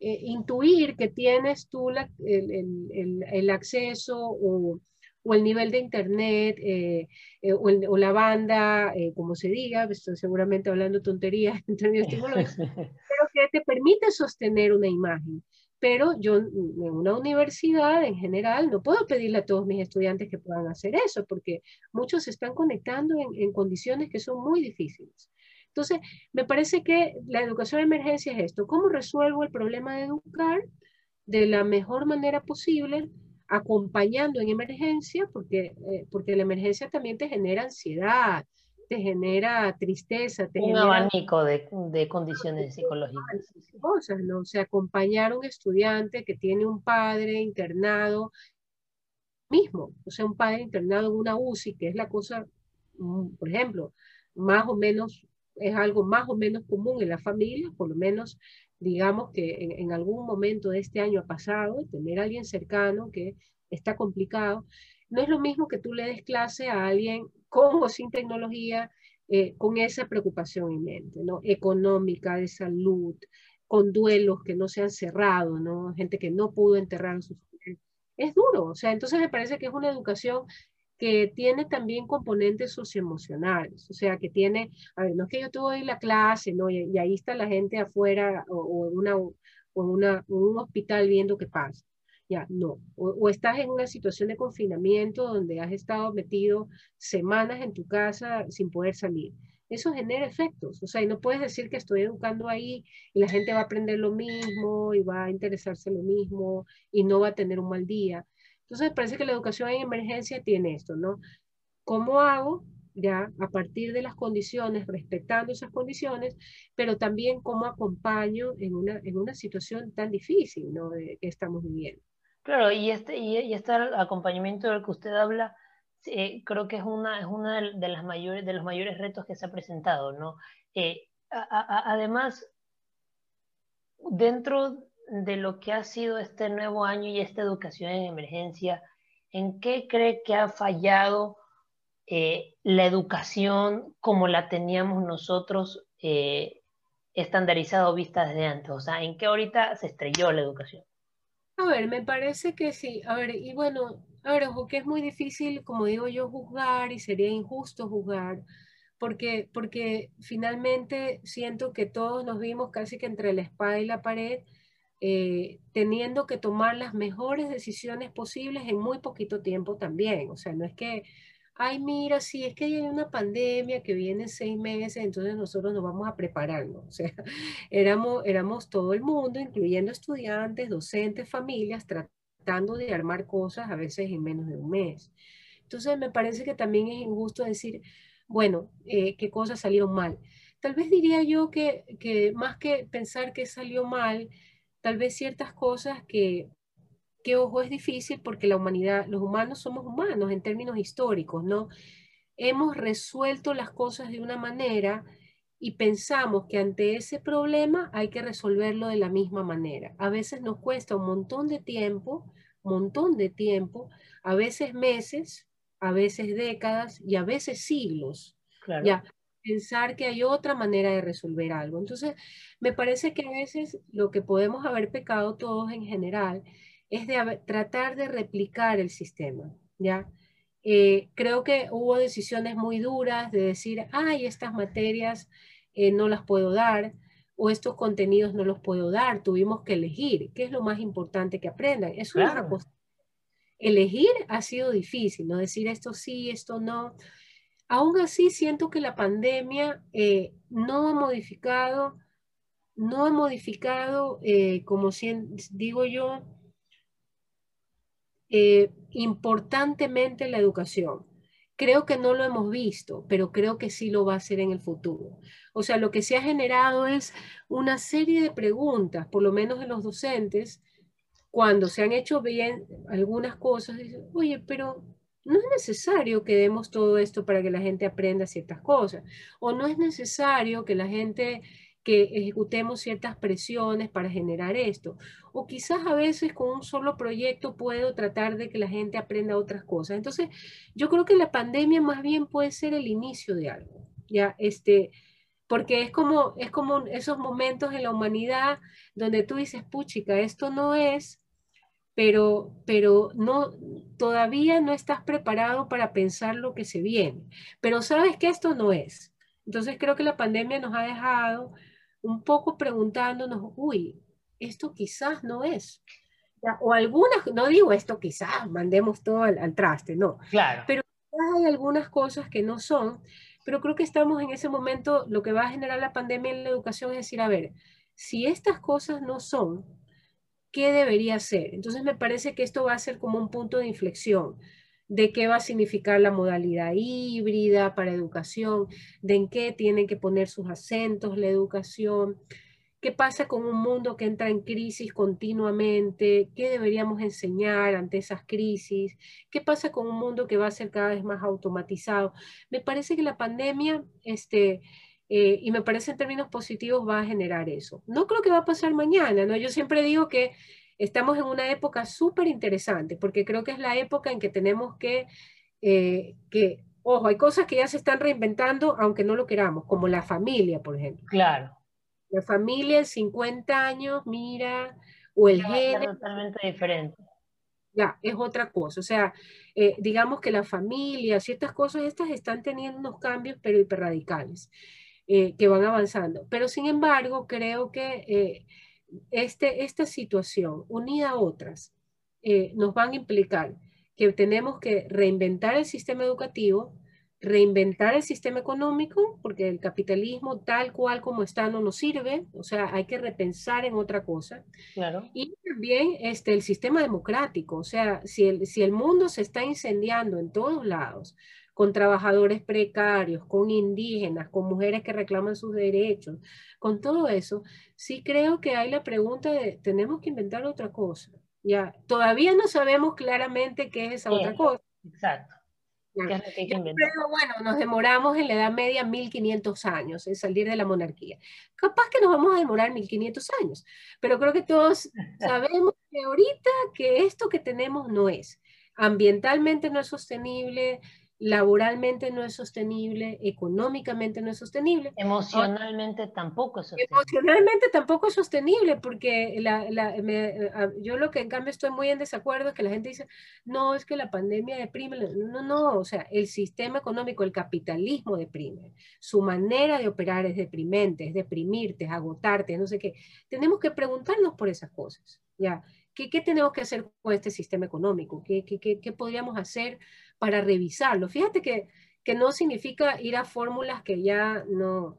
eh, intuir que tienes tú la, el, el, el, acceso o, o, el nivel de internet eh, eh, o, o, la banda, como se diga, estoy seguramente hablando tonterías <laughs> en términos <laughs> pero que te permite sostener una imagen pero yo en una universidad en general no puedo pedirle a todos mis estudiantes que puedan hacer eso, porque muchos se están conectando en, condiciones que son muy difíciles. Entonces, me parece que la educación de emergencia es esto, ¿cómo resuelvo el problema de educar de la mejor manera posible? acompañando en emergencia, porque, eh, porque la emergencia también te genera ansiedad, te genera tristeza. Te un abanico de, de, condiciones psicológicas. Cosas, ¿no? O sea, acompañar a un estudiante que tiene un padre internado mismo, o sea, un padre internado en una UCI, que es la cosa, mm, por ejemplo, más o menos, es algo más o menos común en la familia, por lo menos digamos que en, en algún momento de este año ha pasado, tener a alguien cercano que está complicado, no es lo mismo que tú le des clase a alguien con o sin tecnología, eh, con esa preocupación en mente, ¿no? Económica, de salud, con duelos que no se han cerrado, ¿no? Gente que no pudo enterrar a sus Es duro, o sea, entonces me parece que es una educación que tiene también componentes socioemocionales, o sea, que tiene, a ver, no es que yo tuve la clase, ¿no? Y, ahí está la gente afuera o, en, una, o una, un hospital viendo qué pasa ya no. O, estás en una situación de confinamiento donde has estado metido semanas en tu casa sin poder salir. Eso genera efectos, o sea, y no puedes decir que estoy educando ahí y la gente va a aprender lo mismo y va a interesarse lo mismo y no va a tener un mal día. Entonces, parece que la educación en emergencia tiene esto, ¿no? ¿Cómo hago ya a partir de las condiciones, respetando esas condiciones, pero también cómo acompaño en una, en una situación tan difícil ¿no? que estamos viviendo. Claro, y este, y, este acompañamiento del que usted habla, eh, creo que es una, es una de, las mayores, de los mayores retos que se ha presentado, ¿no? Eh, además, dentro de lo que ha sido este nuevo año y esta educación en emergencia, ¿en qué cree que ha fallado eh, la educación como la teníamos nosotros estandarizado vista desde antes? O sea, ¿en qué ahorita se estrelló la educación? A ver, me parece que sí. A ver, y bueno, a ver, ojo, que es muy difícil, como digo yo, juzgar y sería injusto juzgar, porque, porque finalmente siento que todos nos vimos casi que entre la espada y la pared, eh, teniendo que tomar las mejores decisiones posibles en muy poquito tiempo también. O sea, no es que ay, mira, si es que hay una pandemia que viene en seis meses, entonces nosotros nos vamos a prepararnos. O sea, <laughs> éramos, éramos todo el mundo, incluyendo estudiantes, docentes, familias, tratando de armar cosas a veces en menos de un mes. Entonces, me parece que también es injusto decir, bueno, eh, qué cosas salieron mal. Tal vez diría yo que, que más que pensar que salió mal, tal vez ciertas cosas que que ojo es difícil porque la humanidad, los humanos somos humanos en términos históricos, ¿no? Hemos resuelto las cosas de una manera y pensamos que ante ese problema hay que resolverlo de la misma manera. A veces nos cuesta un montón de tiempo, montón de tiempo, a veces meses, a veces décadas y a veces siglos. Ya, pensar que hay otra manera de resolver algo. Entonces, me parece que a veces lo que podemos haber pecado todos en general es de tratar de replicar el sistema, ¿ya? Eh, creo que hubo decisiones muy duras de decir, ay, estas materias eh, no las puedo dar o estos contenidos no los puedo dar, tuvimos que elegir, qué es lo más importante que aprendan. Es una cosa. Elegir ha sido difícil, ¿no? Decir esto sí, esto no. Aún así, siento que la pandemia eh, no ha modificado, no ha modificado, como digo yo, eh, importantemente la educación. Creo que no lo hemos visto, pero creo que sí lo va a hacer en el futuro. O sea, lo que se ha generado es una serie de preguntas, por lo menos en los docentes, cuando se han hecho bien algunas cosas, dicen, oye, pero no es necesario que demos todo esto para que la gente aprenda ciertas cosas, o no es necesario que la gente que ejecutemos ciertas presiones para generar esto. O quizás a veces con un solo proyecto puedo tratar de que la gente aprenda otras cosas. Entonces, yo creo que la pandemia más bien puede ser el inicio de algo. Ya, este, porque es como, es como esos momentos en la humanidad donde tú dices, puchica, esto no es, pero, pero no, todavía no estás preparado para pensar lo que se viene. Pero sabes que esto no es. Entonces creo que la pandemia nos ha dejado un poco preguntándonos, uy, esto quizás no es. O algunas, no digo esto quizás, mandemos todo al, traste, no. Claro. Pero hay algunas cosas que no son, pero creo que estamos en ese momento, lo que va a generar la pandemia en la educación es decir, a ver, si estas cosas no son, ¿qué debería ser? Entonces me parece que esto va a ser como un punto de inflexión de qué va a significar la modalidad híbrida para educación, de en qué tienen que poner sus acentos la educación, qué pasa con un mundo que entra en crisis continuamente, qué deberíamos enseñar ante esas crisis, qué pasa con un mundo que va a ser cada vez más automatizado. Me parece que la pandemia, este, eh, y me parece en términos positivos, va a generar eso. No creo que va a pasar mañana, ¿no? Yo siempre digo que estamos en una época súper interesante, porque creo que es la época en que tenemos que, eh, que, ojo, hay cosas que ya se están reinventando, aunque no lo queramos, como la familia, por ejemplo. Claro. La familia en 50 años, mira, o el género. Es totalmente diferente. Ya, es otra cosa. O sea, eh, digamos que la familia, ciertas cosas, estas están teniendo unos cambios, pero hiper radicales, eh, que van avanzando. Pero sin embargo, creo que este, esta situación, unida a otras, eh, nos van a implicar que tenemos que reinventar el sistema educativo, reinventar el sistema económico, porque el capitalismo tal cual como está no nos sirve, o sea, hay que repensar en otra cosa. Claro. Y también este, el sistema democrático, o sea, si el, si el mundo se está incendiando en todos lados, con trabajadores precarios, con indígenas, con mujeres que reclaman sus derechos, con todo eso, sí creo que hay la pregunta de, tenemos que inventar otra cosa. Ya, todavía no sabemos claramente qué es esa otra cosa. Exacto. Pero bueno, nos demoramos en la Edad Media 1500 años en salir de la monarquía. Capaz que nos vamos a demorar 1500 años, pero creo que todos <laughs> sabemos que ahorita que esto que tenemos no es. Ambientalmente no es sostenible, laboralmente no es sostenible, económicamente no es sostenible. Emocionalmente tampoco es sostenible. Emocionalmente tampoco es sostenible, porque yo lo que en cambio estoy muy en desacuerdo es que la gente dice, no, es que la pandemia deprime. No, no, o sea, el sistema económico, el capitalismo deprime. Su manera de operar es deprimente, es deprimirte, es agotarte, no sé qué. Tenemos que preguntarnos por esas cosas, ¿ya? ¿Qué, qué tenemos que hacer con este sistema económico? ¿Qué, qué, qué, qué podríamos hacer? Para revisarlo. Fíjate que, que no significa ir a fórmulas que ya no,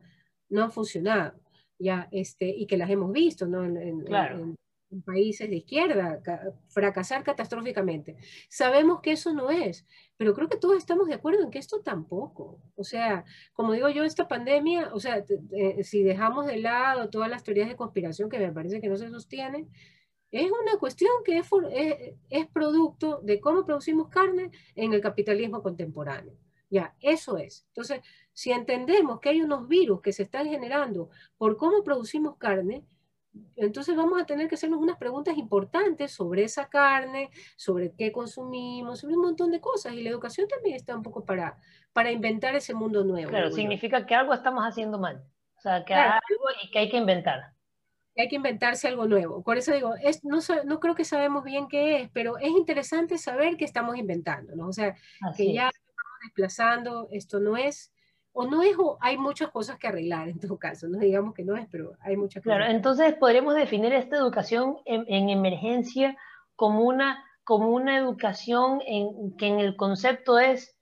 no han funcionado ya, este, y que las hemos visto ¿no? en, países de izquierda, fracasar catastróficamente. Sabemos que eso no es, pero creo que todos estamos de acuerdo en que esto tampoco. O sea, como digo yo, esta pandemia, o sea, si dejamos de lado todas las teorías de conspiración que me parece que no se sostienen, es una cuestión que es, producto de cómo producimos carne en el capitalismo contemporáneo. Ya, eso es. Entonces, si entendemos que hay unos virus que se están generando por cómo producimos carne, entonces vamos a tener que hacernos unas preguntas importantes sobre esa carne, sobre qué consumimos, sobre un montón de cosas. Y la educación también está un poco para, para inventar ese mundo nuevo. Claro, significa que algo estamos haciendo mal. O sea, que hay algo y que hay que inventar hay que inventarse algo nuevo. Por eso digo, es, no, no, creo que sabemos bien qué es, pero es interesante saber que estamos inventando, ¿no? O sea, que ya estamos desplazando, esto no es, o no es, o hay muchas cosas que arreglar en todo caso, no digamos que no es, pero hay muchas cosas. Claro, entonces podríamos definir esta educación en, en emergencia como una, como una educación en, que en el concepto es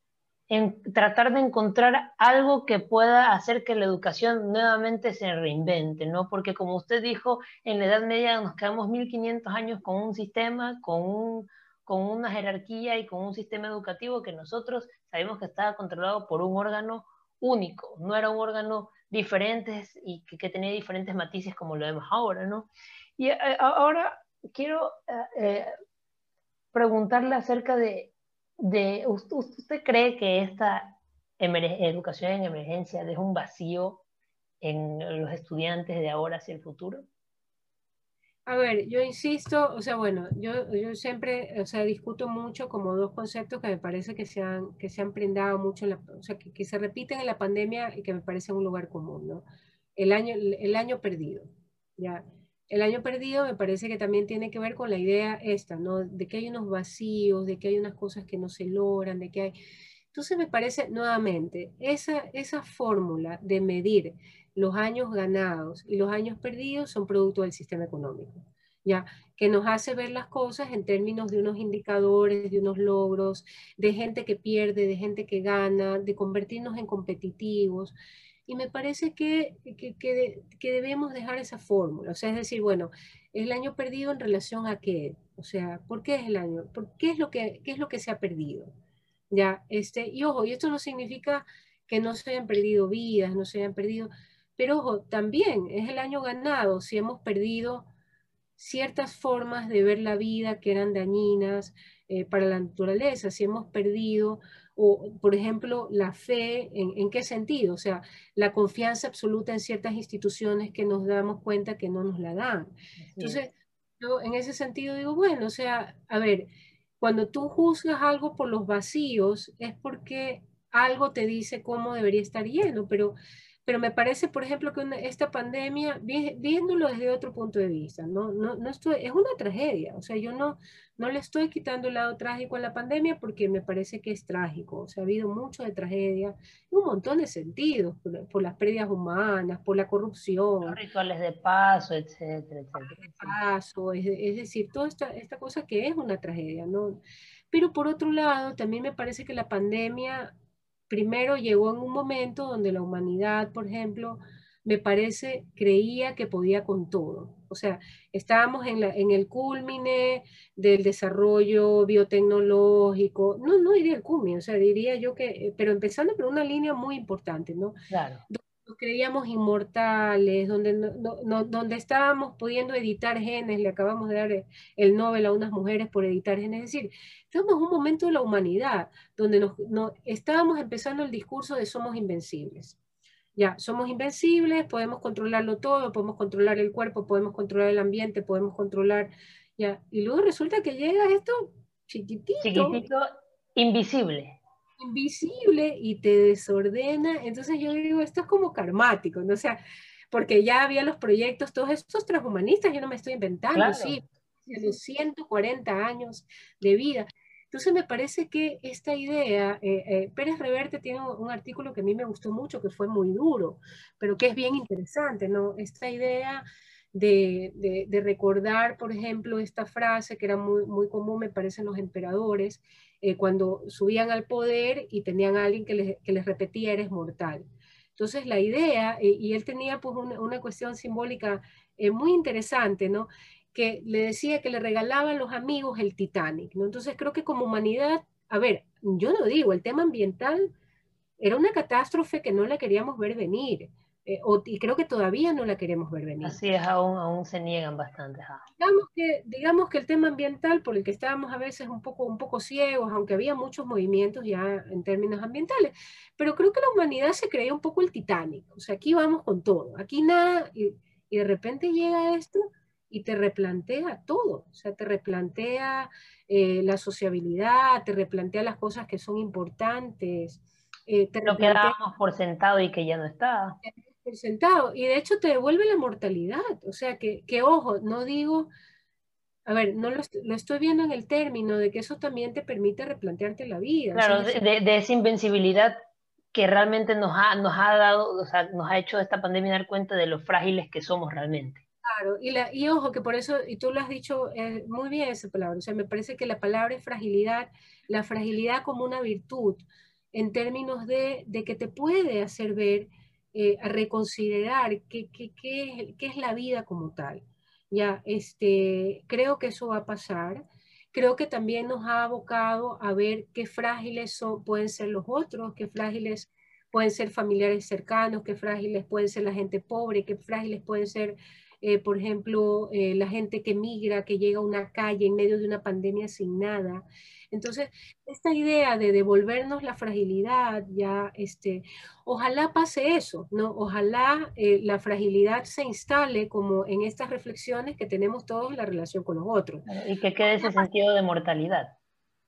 en tratar de encontrar algo que pueda hacer que la educación nuevamente se reinvente, ¿no? Porque como usted dijo, en la Edad Media nos quedamos 1500 años con un sistema, con, con una jerarquía y con un sistema educativo que nosotros sabemos que estaba controlado por un órgano único, no era un órgano diferente y que, tenía diferentes matices como lo vemos ahora, ¿no? Y eh, ahora quiero eh, eh, preguntarle acerca de de, ¿usted cree que esta educación en emergencia deja un vacío en los estudiantes de ahora hacia el futuro? A ver, yo insisto, o sea, bueno, yo, yo siempre, o sea, discuto mucho como dos conceptos que me parece que se han, que se han prendado mucho, o sea, que, que, se repiten en la pandemia y que me parece un lugar común, ¿no? El año, el año perdido, ¿ya? El año perdido me parece que también tiene que ver con la idea esta, ¿no? De que hay unos vacíos, de que hay unas cosas que no se logran, de que hay... Entonces me parece nuevamente, esa, esa fórmula de medir los años ganados y los años perdidos son producto del sistema económico, ¿ya? Que nos hace ver las cosas en términos de unos indicadores, de unos logros, de gente que pierde, de gente que gana, de convertirnos en competitivos. Y me parece que, que, debemos dejar esa fórmula. O sea, es decir, bueno, el año perdido en relación a qué. O sea, ¿por qué es el año? ¿Por qué es lo que, es lo que se ha perdido? Ya, este, y ojo, y esto no significa que no se hayan perdido vidas, no se hayan perdido, pero ojo, también es el año ganado si hemos perdido ciertas formas de ver la vida que eran dañinas eh, para la naturaleza, si hemos perdido o, por ejemplo, la fe, ¿en, qué sentido? O sea, la confianza absoluta en ciertas instituciones que nos damos cuenta que no nos la dan. Entonces, yo en ese sentido digo, bueno, o sea, a ver, cuando tú juzgas algo por los vacíos, es porque algo te dice cómo debería estar lleno, pero pero me parece, por ejemplo, que esta pandemia, viéndolo desde otro punto de vista, ¿no? No, no estoy, es una tragedia, o sea, yo no, no le estoy quitando el lado trágico a la pandemia porque me parece que es trágico, o sea, ha habido mucho de tragedia, un montón de sentidos, por, las pérdidas humanas, por la corrupción. Los rituales de paso, etcétera, etcétera. paso, es, es decir, toda esta, esta cosa que es una tragedia, ¿no? Pero por otro lado, también me parece que la pandemia primero llegó en un momento donde la humanidad, por ejemplo, me parece, creía que podía con todo. O sea, estábamos en, la, en el culmine del desarrollo biotecnológico, no, no diría el culmine, o sea, diría yo que, pero empezando por una línea muy importante, ¿no? Claro creíamos inmortales, donde, donde estábamos pudiendo editar genes, le acabamos de dar el Nobel a unas mujeres por editar genes, es decir, estamos en un momento de la humanidad donde nos, estábamos empezando el discurso de somos invencibles. Ya, somos invencibles, podemos controlarlo todo, podemos controlar el cuerpo, podemos controlar el ambiente, podemos controlar, ya, y luego resulta que llega esto. Chiquitito, invisible. Invisible y te desordena. Entonces yo digo, esto es como karmático, ¿no? O sea, porque ya había los proyectos, todos estos transhumanistas, yo no me estoy inventando, sí, de los 140 años de vida. Entonces me parece que esta idea, eh, eh, Pérez Reverte tiene un, artículo que a mí me gustó mucho, que fue muy duro, pero que es bien interesante, ¿no? Esta idea de, de, recordar, por ejemplo, esta frase que era muy, muy común, me parece, en los emperadores, eh, cuando subían al poder y tenían a alguien que les, que les repetía, eres mortal. Entonces la idea, y él tenía pues una, una cuestión simbólica muy interesante, ¿no? que le decía que le regalaban los amigos el Titanic, ¿no? Entonces creo que como humanidad, a ver, yo no digo, el tema ambiental era una catástrofe que no la queríamos ver venir, eh, y creo que todavía no la queremos ver venir. Así es, aún, aún se niegan bastante. Digamos, que, digamos que el tema ambiental, por el que estábamos a veces un poco, un poco ciegos, aunque había muchos movimientos ya en términos ambientales, pero creo que la humanidad se creía un poco el Titanic, o sea, aquí vamos con todo, aquí nada, y, y de repente llega esto y te replantea todo, o sea, te replantea eh, la sociabilidad, te replantea las cosas que son importantes. Eh, te Lo que dábamos por sentado y que ya no está. Por sentado, y de hecho te devuelve la mortalidad, o sea, que, que ojo, no digo, a ver, no lo, lo, estoy viendo en el término de que eso también te permite replantearte la vida. Claro, de, de, esa invencibilidad que realmente nos ha, nos ha dado, o sea, nos ha hecho esta pandemia dar cuenta de lo frágiles que somos realmente. Claro, y, la, y ojo que por eso, y tú lo has dicho eh, muy bien esa palabra, o sea, me parece que la palabra es fragilidad, la fragilidad como una virtud, en términos de, de que te puede hacer ver, eh, a reconsiderar qué, qué, qué, qué, es la vida como tal. Ya, este, creo que eso va a pasar. Creo que también nos ha abocado a ver qué frágiles son, pueden ser los otros, qué frágiles pueden ser familiares cercanos, qué frágiles pueden ser la gente pobre, qué frágiles pueden ser eh, por ejemplo, eh, la gente que migra, que llega a una calle en medio de una pandemia sin nada. Entonces, esta idea de devolvernos la fragilidad, ya, este, ojalá pase eso, ¿no? Ojalá eh, la fragilidad se instale como en estas reflexiones que tenemos todos en la relación con los otros. Y que quede ese sentido de mortalidad.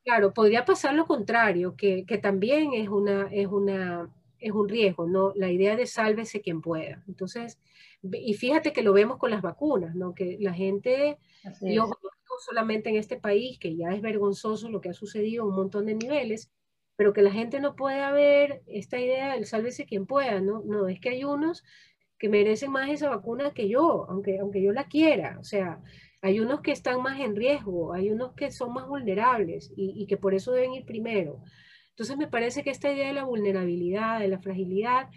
Claro, podría pasar lo contrario, que, que también es, una, es, una, es un riesgo, ¿no? La idea de sálvese quien pueda. Entonces, y fíjate que lo vemos con las vacunas, ¿no? Que la gente, solamente en este país, que ya es vergonzoso lo que ha sucedido en un montón de niveles, pero que la gente no pueda ver esta idea del sálvese quien pueda, ¿no? No, es que hay unos que merecen más esa vacuna que yo, aunque, aunque yo la quiera, o sea, hay unos que están más en riesgo, hay unos que son más vulnerables y, y que por eso deben ir primero. Entonces me parece que esta idea de la vulnerabilidad, de la fragilidad,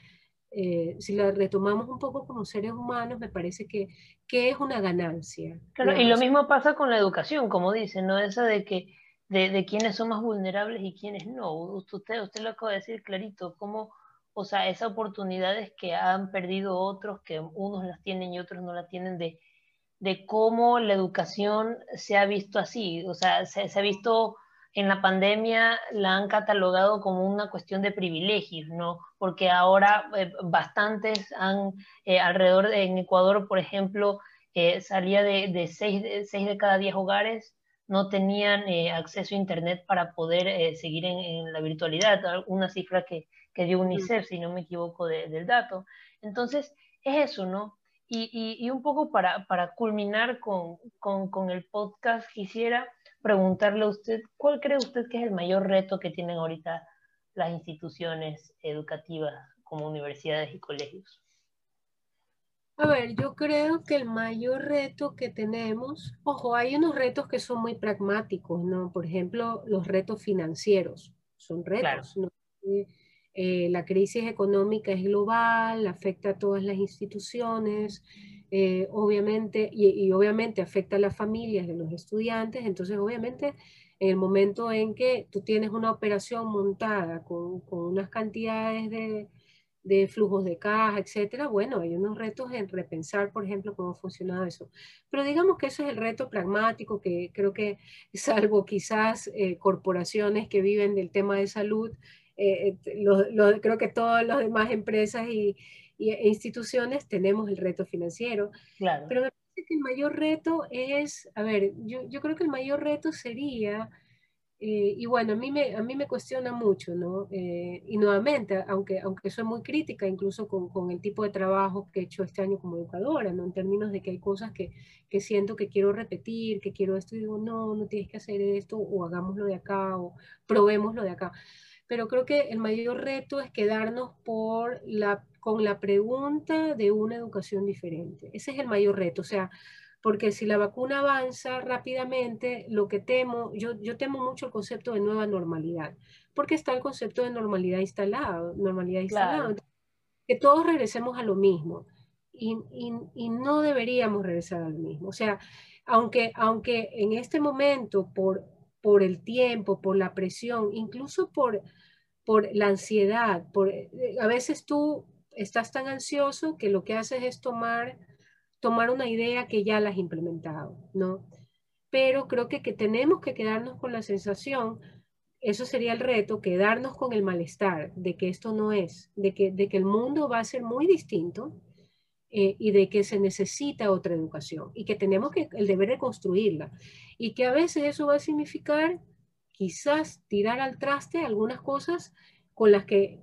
eh, si la retomamos un poco como seres humanos, me parece que, que es una ganancia. Claro, y lo mismo pasa con la educación, como dicen, ¿no? Esa de que de, de quiénes son más vulnerables y quiénes no. Usted, usted lo acaba de decir clarito, cómo, o sea, esas oportunidades que han perdido otros, que unos las tienen y otros no las tienen, de, de cómo la educación se ha visto así, o sea, se, se ha visto en la pandemia la han catalogado como una cuestión de privilegios, ¿no? Porque ahora eh, bastantes han, eh, alrededor de, en Ecuador, por ejemplo, eh, salía de, de, seis, de, seis, de, cada diez hogares no tenían acceso a Internet para poder seguir en, en, la virtualidad, una cifra que, que dio UNICEF, si no me equivoco de, del dato. Entonces, es eso, ¿no? Y, y, y un poco para, para culminar con, con, con el podcast, quisiera preguntarle a usted, ¿cuál cree usted que es el mayor reto que tienen ahorita las instituciones educativas como universidades y colegios? A ver, yo creo que el mayor reto que tenemos, ojo, hay unos retos que son muy pragmáticos, ¿no? Por ejemplo, los retos financieros, son retos, claro. ¿no? Eh, la crisis económica es global, afecta a todas las instituciones, eh, obviamente, y, obviamente afecta a las familias de los estudiantes, entonces obviamente en el momento en que tú tienes una operación montada con, con unas cantidades de, de, flujos de caja, etcétera, bueno, hay unos retos en repensar, por ejemplo, cómo funciona eso. Pero digamos que eso es el reto pragmático que creo que, salvo quizás eh, corporaciones que viven del tema de salud, eh, lo, creo que todas las demás empresas y, e instituciones tenemos el reto financiero. Claro. Pero me parece que el mayor reto es, a ver, yo, yo creo que el mayor reto sería Eh, y bueno, a mí me, a mí me cuestiona mucho, ¿no? Eh, y nuevamente, aunque, aunque soy muy crítica incluso con, con, el tipo de trabajo que he hecho este año como educadora, ¿no? En términos de que hay cosas que, que siento que quiero repetir, que quiero esto, y digo, no, no tienes que hacer esto, o hagámoslo de acá, o probémoslo de acá. Pero creo que el mayor reto es quedarnos por la, con la pregunta de una educación diferente. Ese es el mayor reto, o sea, porque si la vacuna avanza rápidamente, lo que temo, yo, yo temo mucho el concepto de nueva normalidad, porque está el concepto de normalidad instalado, normalidad instalado, que todos regresemos a lo mismo y, y, y, no deberíamos regresar al mismo. O sea, aunque, aunque en este momento, por, por el tiempo, por la presión, incluso por, por la ansiedad, por, eh, a veces tú estás tan ansioso que lo que haces es tomar tomar una idea que ya la has implementado, ¿no? Pero creo que, que tenemos que quedarnos con la sensación, eso sería el reto, quedarnos con el malestar de que esto no es, de que, de que el mundo va a ser muy distinto eh, y de que se necesita otra educación y que tenemos que, el deber de construirla y que a veces eso va a significar quizás tirar al traste algunas cosas con las que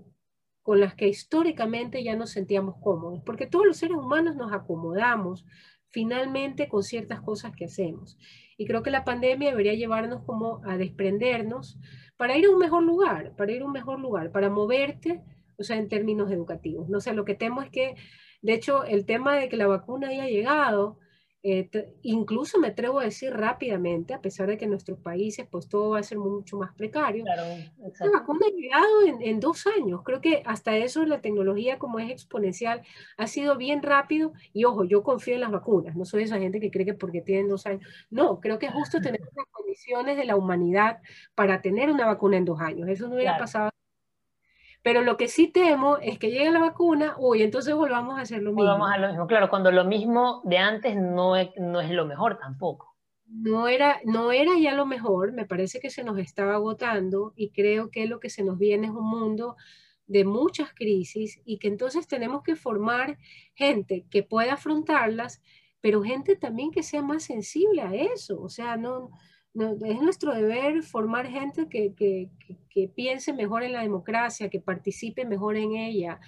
con las que históricamente ya nos sentíamos cómodos, porque todos los seres humanos nos acomodamos finalmente con ciertas cosas que hacemos. Y creo que la pandemia debería llevarnos como a desprendernos para ir a un mejor lugar, para ir a un mejor lugar, para moverte, o sea, en términos educativos. No sé, lo que temo es que, de hecho, el tema de que la vacuna haya llegado, eh, incluso me atrevo a decir rápidamente, a pesar de que en nuestros países pues todo va a ser mucho más precario, claro, la vacuna ha llegado en, en, dos años. Creo que hasta eso la tecnología como es exponencial ha sido bien rápido y ojo, yo confío en las vacunas, no soy esa gente que cree que porque tienen dos años, no, creo que es justo tener las condiciones de la humanidad para tener una vacuna en dos años. Eso no hubiera claro. pasado pero lo que sí temo es que llegue la vacuna, uy, entonces volvamos a hacer lo mismo. Volvamos a lo mismo, claro, cuando lo mismo de antes no es, no es lo mejor tampoco. No era, no era ya lo mejor, me parece que se nos estaba agotando y creo que lo que se nos viene es un mundo de muchas crisis y que entonces tenemos que formar gente que pueda afrontarlas, pero gente también que sea más sensible a eso, o sea, no, es nuestro deber formar gente que, que, que, piense mejor en la democracia, que participe mejor en ella,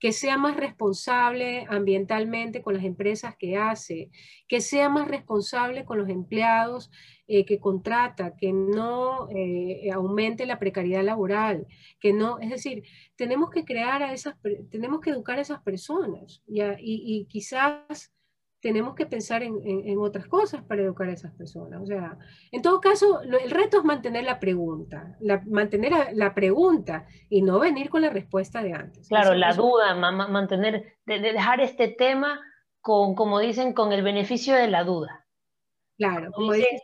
que sea más responsable ambientalmente con las empresas que hace, que sea más responsable con los empleados eh, que contrata, que no eh, aumente la precariedad laboral, que no, es decir, tenemos que crear a esas, tenemos que educar a esas personas y, y quizás tenemos que pensar en, en, otras cosas para educar a esas personas. O sea, en todo caso, lo, el reto es mantener la pregunta, la, mantener la, la, pregunta y no venir con la respuesta de antes. Claro, eso, la duda, ma, mantener, de, de, dejar este tema con, como dicen, con el beneficio de la duda. Claro, como, dicen,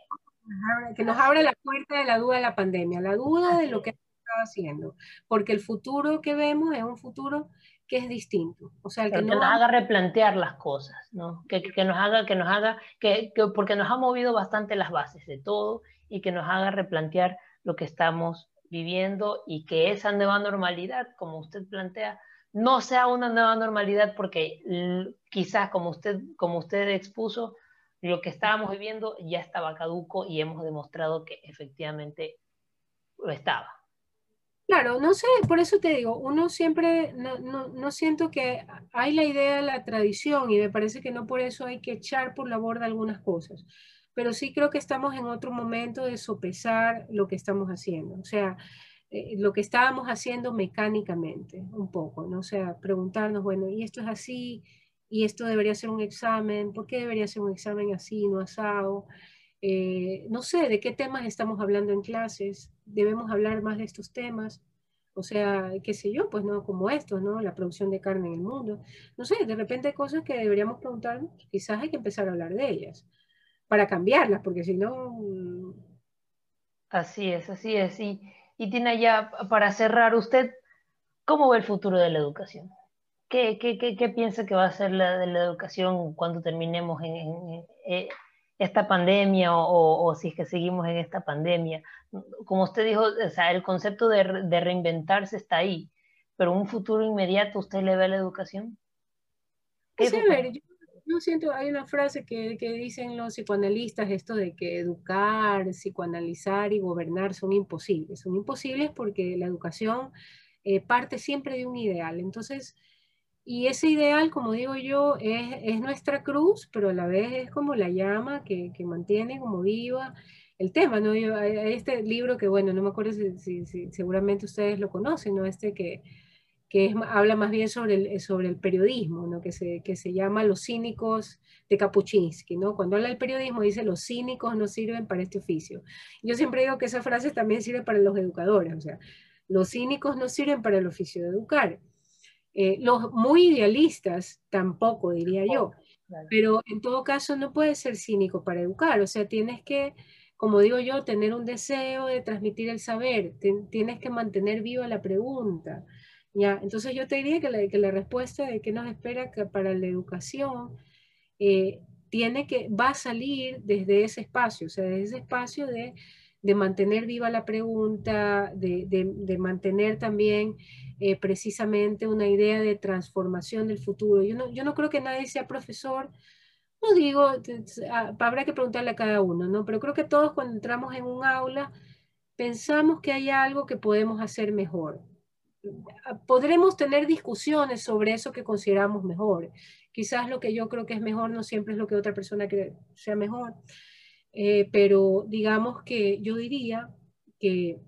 que nos abre la puerta de la duda de la pandemia, la duda de lo que está haciendo, porque el futuro que vemos es un futuro que es distinto. O sea, que, que no nos haga replantear las cosas, ¿no? Que, que, nos haga, que nos haga, que, que, porque nos ha movido bastante las bases de todo y que nos haga replantear lo que estamos viviendo y que esa nueva normalidad, como usted plantea, no sea una nueva normalidad porque quizás, como usted, como usted expuso, lo que estábamos viviendo ya estaba caduco y hemos demostrado que efectivamente lo estaba. Claro, no sé, por eso te digo, uno siempre, no, no, no, siento que hay la idea de la tradición y me parece que no por eso hay que echar por la borda algunas cosas, pero sí creo que estamos en otro momento de sopesar lo que estamos haciendo, o sea, eh, lo que estábamos haciendo mecánicamente, un poco, ¿no? O sea, preguntarnos, bueno, ¿y esto es así? ¿Y esto debería ser un examen? ¿Por qué debería ser un examen así, no asado? Eh, no sé de qué temas estamos hablando en clases, debemos hablar más de estos temas, o sea, qué sé yo, pues no, como estos, ¿no? La producción de carne en el mundo. No sé, de repente hay cosas que deberíamos preguntarnos, quizás hay que empezar a hablar de ellas, para cambiarlas, porque si no... Mm. Así es, así es. Y, y Tina, ya para cerrar, ¿usted cómo ve el futuro de la educación? ¿Qué, qué, qué, piensa que va a ser la, de la educación cuando terminemos en eh, esta pandemia o, o, o, si es que seguimos en esta pandemia. Como usted dijo, o sea, el concepto de, de, reinventarse está ahí, pero un futuro inmediato, ¿usted le ve a la educación? Sí, a ver, yo, siento, hay una frase que, que, dicen los psicoanalistas, esto de que educar, psicoanalizar y gobernar son imposibles. Son imposibles porque la educación eh, parte siempre de un ideal. Entonces, y ese ideal, como digo yo, es, es, nuestra cruz, pero a la vez es como la llama que, que mantiene como viva el tema, ¿no? Yo, hay, este libro que, bueno, no me acuerdo si, si, seguramente ustedes lo conocen, ¿no? Este que, que es, habla más bien sobre el, sobre el periodismo, ¿no? Que se, que se llama Los cínicos de Kapuczynski, ¿no? Cuando habla del periodismo dice, los cínicos no sirven para este oficio. Yo siempre digo que esa frase también sirve para los educadores, o sea, los cínicos no sirven para el oficio de educar. Eh, los muy idealistas tampoco, diría yo. Pero en todo caso no puedes ser cínico para educar, o sea, tienes que, como digo yo, tener un deseo de transmitir el saber, tienes que mantener viva la pregunta. ¿ya? Entonces yo te diría que la, que la respuesta de qué nos espera que para la educación eh, tiene que, va a salir desde ese espacio, o sea, desde ese espacio de de mantener viva la pregunta, de, mantener también eh, precisamente una idea de transformación del futuro. Yo no, yo no creo que nadie sea profesor, no digo, ah, habrá que preguntarle a cada uno, ¿no? Pero creo que todos cuando entramos en un aula pensamos que hay algo que podemos hacer mejor. Podremos tener discusiones sobre eso que consideramos mejor. Quizás lo que yo creo que es mejor no siempre es lo que otra persona cree sea mejor. Eh, pero digamos que yo diría que,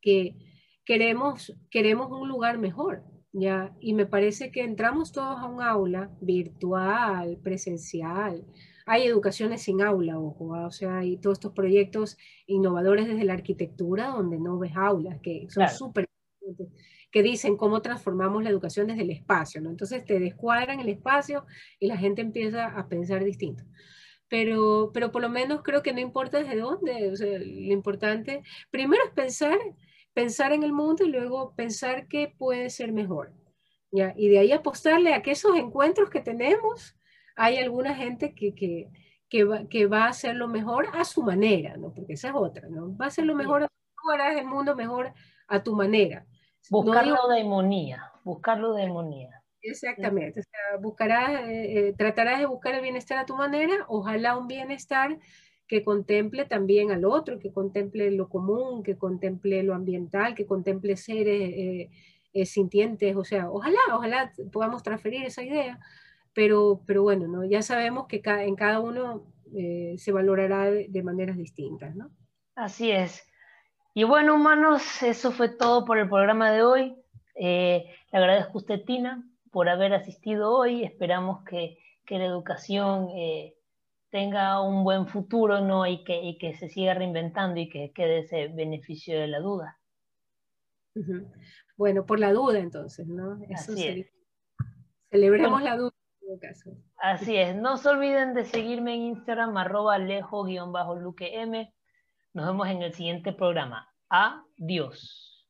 que queremos, queremos un lugar mejor, ¿ya? Y me parece que entramos todos a un aula virtual, presencial. Hay educaciones sin aula, ojo, ¿ah? o sea, hay todos estos proyectos innovadores desde la arquitectura donde no ves aulas, que son súper que dicen cómo transformamos la educación desde el espacio, ¿no? Entonces te descuadran el espacio y la gente empieza a pensar distinto pero, pero por lo menos creo que no importa desde dónde, o sea, lo importante, primero es pensar, pensar en el mundo y luego pensar qué puede ser mejor, ¿ya? Y de ahí apostarle a que esos encuentros que tenemos, hay alguna gente que, que, que, va, que va a hacer lo mejor a su manera, ¿no? Porque esa es otra, ¿no? Va a hacer lo mejor, tú harás el mundo mejor a tu manera. Buscarlo de demonía, buscarlo de demonía. Exactamente, o sea, buscarás, eh, eh, tratarás de buscar el bienestar a tu manera, ojalá un bienestar que contemple también al otro, que contemple lo común, que contemple lo ambiental, que contemple seres eh, sintientes, o sea, ojalá, ojalá podamos transferir esa idea, pero, pero bueno, ¿no? ya sabemos que en cada uno se valorará de, maneras distintas, ¿no? Así es. Y bueno, humanos, eso fue todo por el programa de hoy. le agradezco a usted, Tina, por haber asistido hoy. Esperamos que, la educación eh, tenga un buen futuro ¿no? y, que, que se siga reinventando y que quede ese beneficio de la duda. Bueno, por la duda entonces, ¿no? Así es. Celebremos la duda en todo caso. Así es. No se olviden de seguirme en Instagram, arroba lejo-luquem. Nos vemos en el siguiente programa. Adiós.